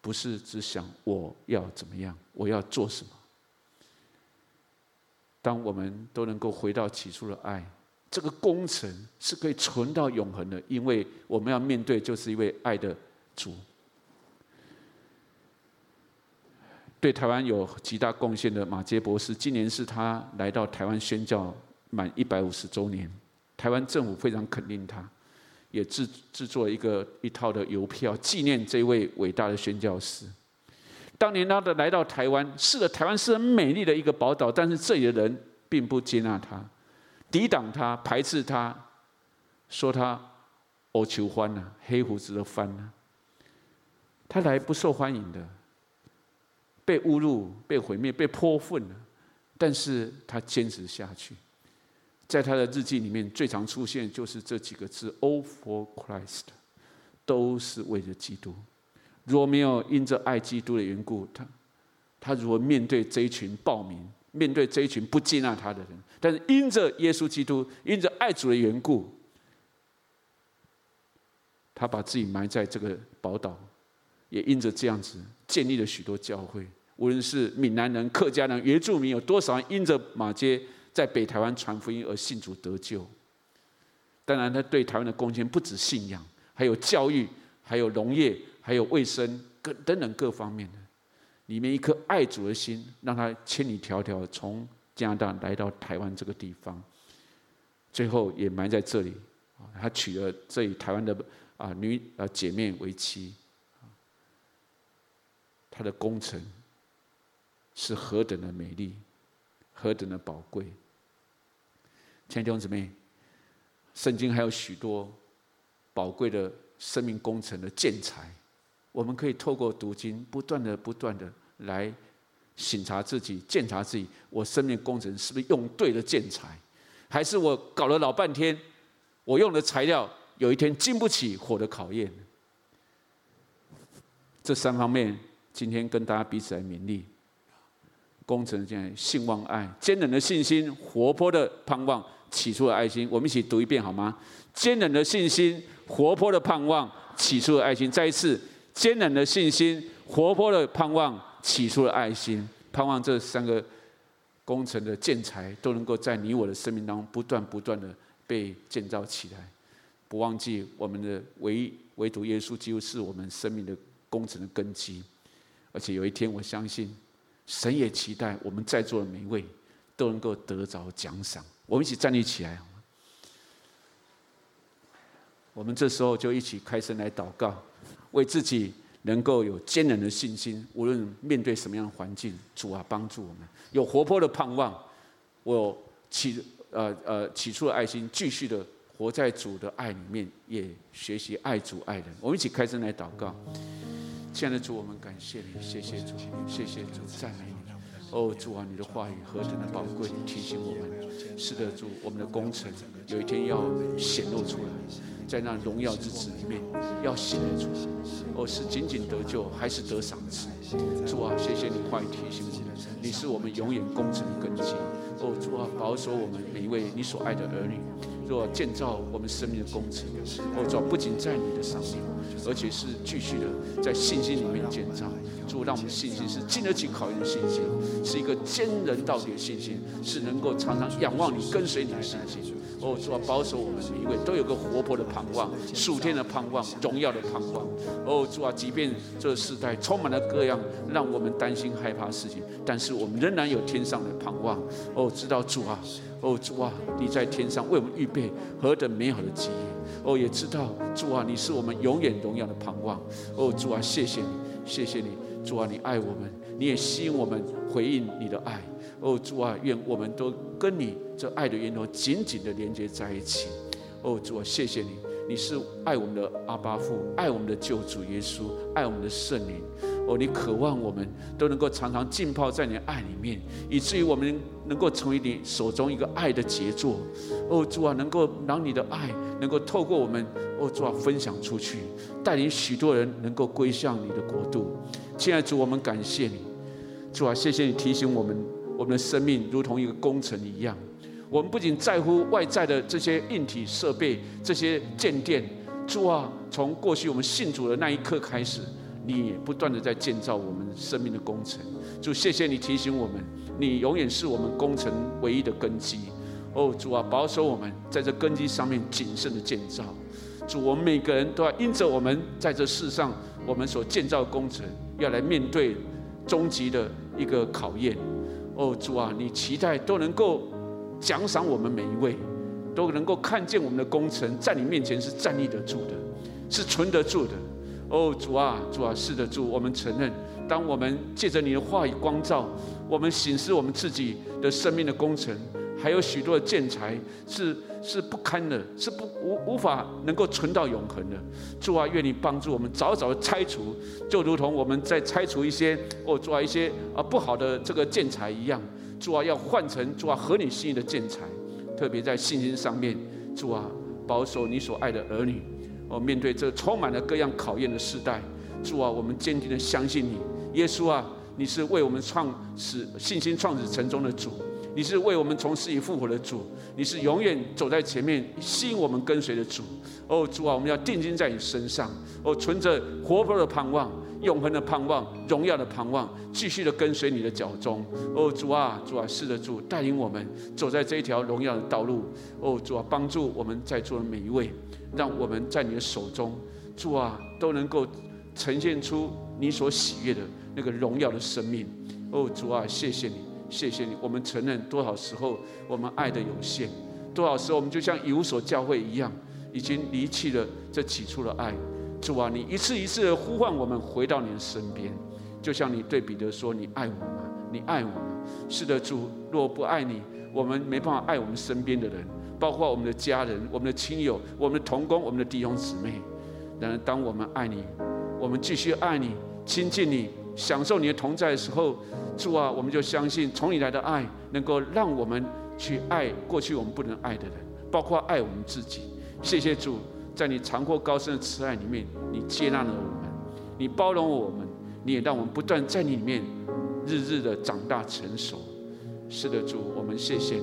Speaker 1: 不是只想我要怎么样，我要做什么。当我们都能够回到起初的爱，这个工程是可以存到永恒的，因为我们要面对就是一位爱的主。对台湾有极大贡献的马杰博士，今年是他来到台湾宣教满一百五十周年，台湾政府非常肯定他，也制制作一个一套的邮票纪念这位伟大的宣教师。当年他的来到台湾，是的，台湾是很美丽的一个宝岛，但是这里的人并不接纳他，抵挡他，排斥他，说他欧求欢呐，黑胡子的番呐，他来不受欢迎的，被侮辱、被毁灭、被泼粪了，但是他坚持下去，在他的日记里面最常出现就是这几个字：“All for Christ”，都是为了基督。如果没有因着爱基督的缘故，他他如何面对这一群暴民，面对这一群不接纳他的人？但是因着耶稣基督，因着爱主的缘故，他把自己埋在这个宝岛，也因着这样子建立了许多教会。无论是闽南人、客家人、原住民，有多少人因着马偕在北台湾传福音而信主得救？当然，他对台湾的贡献不止信仰，还有教育，还有农业。还有卫生各等等各方面的，里面一颗爱主的心，让他千里迢迢从加拿大来到台湾这个地方，最后也埋在这里。他娶了这里台湾的啊女啊姐妹为妻。他的工程是何等的美丽，何等的宝贵。亲爱的弟兄姊妹，圣经还有许多宝贵的生命工程的建材。我们可以透过读经，不断的、不断的来省察自己、检查自己，我生命工程是不是用对了建材，还是我搞了老半天，我用的材料有一天经不起火的考验？这三方面，今天跟大家彼此来勉励。工程现在信望爱，坚忍的信心，活泼的盼望，起初的爱心。我们一起读一遍好吗？坚忍的信心，活泼的盼望，起初的爱心。再一次。坚韧的信心，活泼的盼望，起初的爱心，盼望这三个工程的建材都能够在你我的生命当中不断不断的被建造起来。不忘记我们的唯唯独耶稣基督是我们生命的工程的根基。而且有一天，我相信神也期待我们在座的每一位都能够得着奖赏。我们一起站立起来，我们这时候就一起开声来祷告。为自己能够有坚韧的信心，无论面对什么样的环境，主啊，帮助我们有活泼的盼望。我起呃呃起初的爱心，继续的活在主的爱里面，也学习爱主爱人。我们一起开声来祷告。亲爱的主，我们感谢你，谢谢主，谢谢主，赞美你。哦，主啊，你的话语何等的宝贵，提醒我们。是的，主，我们的工程有一天要显露出来。在那荣耀之子里面，要显出来，哦，是仅仅得救，还是得赏赐？主啊，谢谢你话语提醒我们，你是我们永远工程的根基。哦，主啊，保守我们每一位你所爱的儿女，若建造我们生命的工程。哦，主啊，不仅在你的上面，而且是继续的在信心里面建造。主，让我们信心是经得起考验的信心，是一个坚韧到底的信心，是能够常常仰望你、跟随你的信心。哦，主啊，保守我们每一位都有个活泼的盼望，属天的盼望，荣耀的盼望。哦，主啊，即便这个时代充满了各样让我们担心害怕的事情，但是我们仍然有天上的盼望。哦，知道主啊，哦主啊，你在天上为我们预备何等美好的基业。哦，也知道主啊，你是我们永远荣耀的盼望。哦，主啊，谢谢你，谢谢你，主啊，你爱我们，你也吸引我们回应你的爱。哦，主啊，愿我们都跟你这爱的源头紧紧的连接在一起。哦，主啊，谢谢你，你是爱我们的阿爸父，爱我们的救主耶稣，爱我们的圣灵。哦，你渴望我们都能够常常浸泡在你的爱里面，以至于我们能够成为你手中一个爱的杰作。哦，主啊，能够让你的爱能够透过我们，哦，主啊，分享出去，带领许多人能够归向你的国度。亲爱的主，我们感谢你。主啊，谢谢你提醒我们。我们的生命如同一个工程一样，我们不仅在乎外在的这些硬体设备、这些建殿，主啊，从过去我们信主的那一刻开始，你也不断的在建造我们生命的工程。主，谢谢你提醒我们，你永远是我们工程唯一的根基。哦，主啊，保守我们在这根基上面谨慎的建造。主，我们每个人都要因着我们在这世上我们所建造的工程，要来面对终极的一个考验。哦，主啊，你期待都能够奖赏我们每一位，都能够看见我们的工程在你面前是站立得住的，是存得住的。哦，主啊，主啊，是的，主，我们承认，当我们借着你的话语光照，我们省思我们自己的生命的工程，还有许多的建材是是不堪的，是不无无法能够存到永恒的。主啊，愿你帮助我们早早的拆除，就如同我们在拆除一些哦，主啊一些啊不好的这个建材一样。主啊，要换成主啊合你心意的建材，特别在信心上面，主啊保守你所爱的儿女。哦，面对这充满了各样考验的时代，主啊，我们坚定的相信你，耶稣啊，你是为我们创始信心创始成终的主。你是为我们从死里复活的主，你是永远走在前面吸引我们跟随的主。哦，主啊，我们要定睛在你身上，哦，存着活泼的盼望、永恒的盼望、荣耀的盼望，继续的跟随你的脚踪。哦，主啊，主啊，是的，主带领我们走在这一条荣耀的道路。哦，主啊，帮助我们在座的每一位，让我们在你的手中，主啊，都能够呈现出你所喜悦的那个荣耀的生命。哦，主啊，谢谢你。谢谢你，我们承认多少时候我们爱的有限，多少时候我们就像以弗所教会一样，已经离弃了这起初的爱。主啊，你一次一次的呼唤我们回到你的身边，就像你对彼得说：“你爱我吗？你爱我吗？”是的，主，若不爱你，我们没办法爱我们身边的人，包括我们的家人、我们的亲友、我们的同工、我们的弟兄姊妹。然而，当我们爱你，我们继续爱你、亲近你、享受你的同在的时候。主啊，我们就相信从你来的爱能够让我们去爱过去我们不能爱的人，包括爱我们自己。谢谢主，在你长阔高深的慈爱里面，你接纳了我们，你包容我们，你也让我们不断在你里面日日的长大成熟。是的，主，我们谢谢你，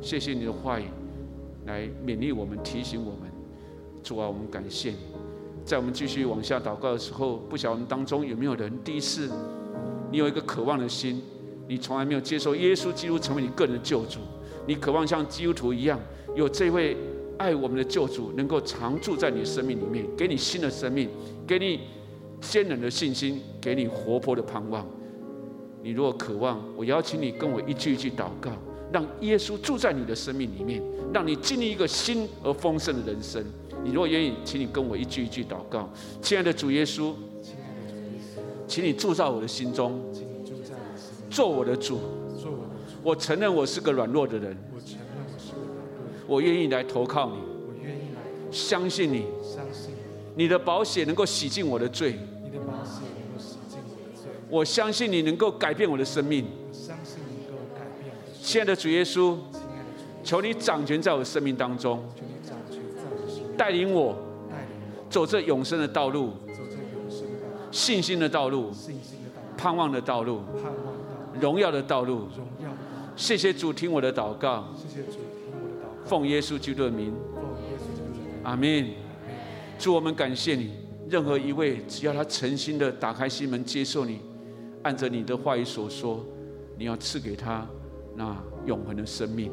Speaker 1: 谢谢你的话语来勉励我们、提醒我们。主啊，我们感谢你。在我们继续往下祷告的时候，不晓得我们当中有没有人第一次？你有一个渴望的心，你从来没有接受耶稣基督成为你个人的救主，你渴望像基督徒一样，有这位爱我们的救主能够常住在你的生命里面，给你新的生命，给你坚韧的信心，给你活泼的盼望。你如果渴望，我邀请你跟我一句一句祷告，让耶稣住在你的生命里面，让你经历一个新而丰盛的人生。你如果愿意，请你跟我一句一句祷告，亲爱的主耶稣。请你住在我的心中，做我的主。我承认我是个软弱的人，我愿意来投靠你，我愿意来相信你，相信你的宝血能够洗净我的罪，你的保险能够洗净我的罪，我相信你能够改变我的生命我相信你。亲爱的主耶稣，求你掌权在我的生命当中，带领我走这永生的道路。信心的道路，盼望的道路，荣耀的道路，谢谢主听我的祷告。
Speaker 2: 谢谢主听我的祷告。
Speaker 1: 奉耶稣基督的名。
Speaker 2: 奉耶稣基督的名。
Speaker 1: 阿门。主，我们感谢你。任何一位，只要他诚心的打开心门接受你，按着你的话语所说，你要赐给他那永恒的生命。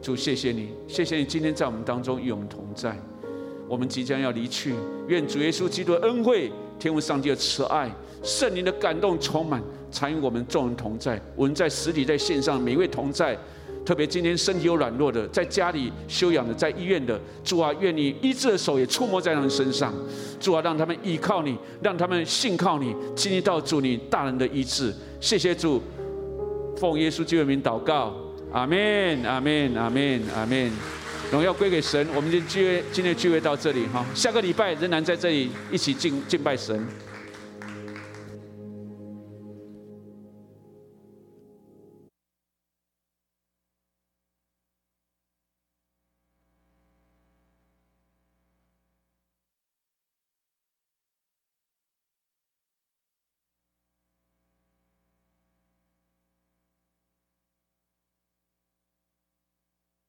Speaker 1: 主，谢谢你，谢谢你今天在我们当中与我们同在。我们即将要离去，愿主耶稣基督的恩惠、天父上帝的慈爱、圣灵的感动充满，参与我们众人同在。我们在实体、在线上，每一位同在。特别今天身体有软弱的，在家里休养的，在医院的，主啊，愿你医治的手也触摸在他们身上，主啊，让他们依靠你，让他们信靠你，经历到主你大人的医治。谢谢主，奉耶稣基督名祷告，阿门，阿门，阿门，阿门。荣耀归给神。我们的聚今天聚会到这里哈，下个礼拜仍然在这里一起敬敬拜神。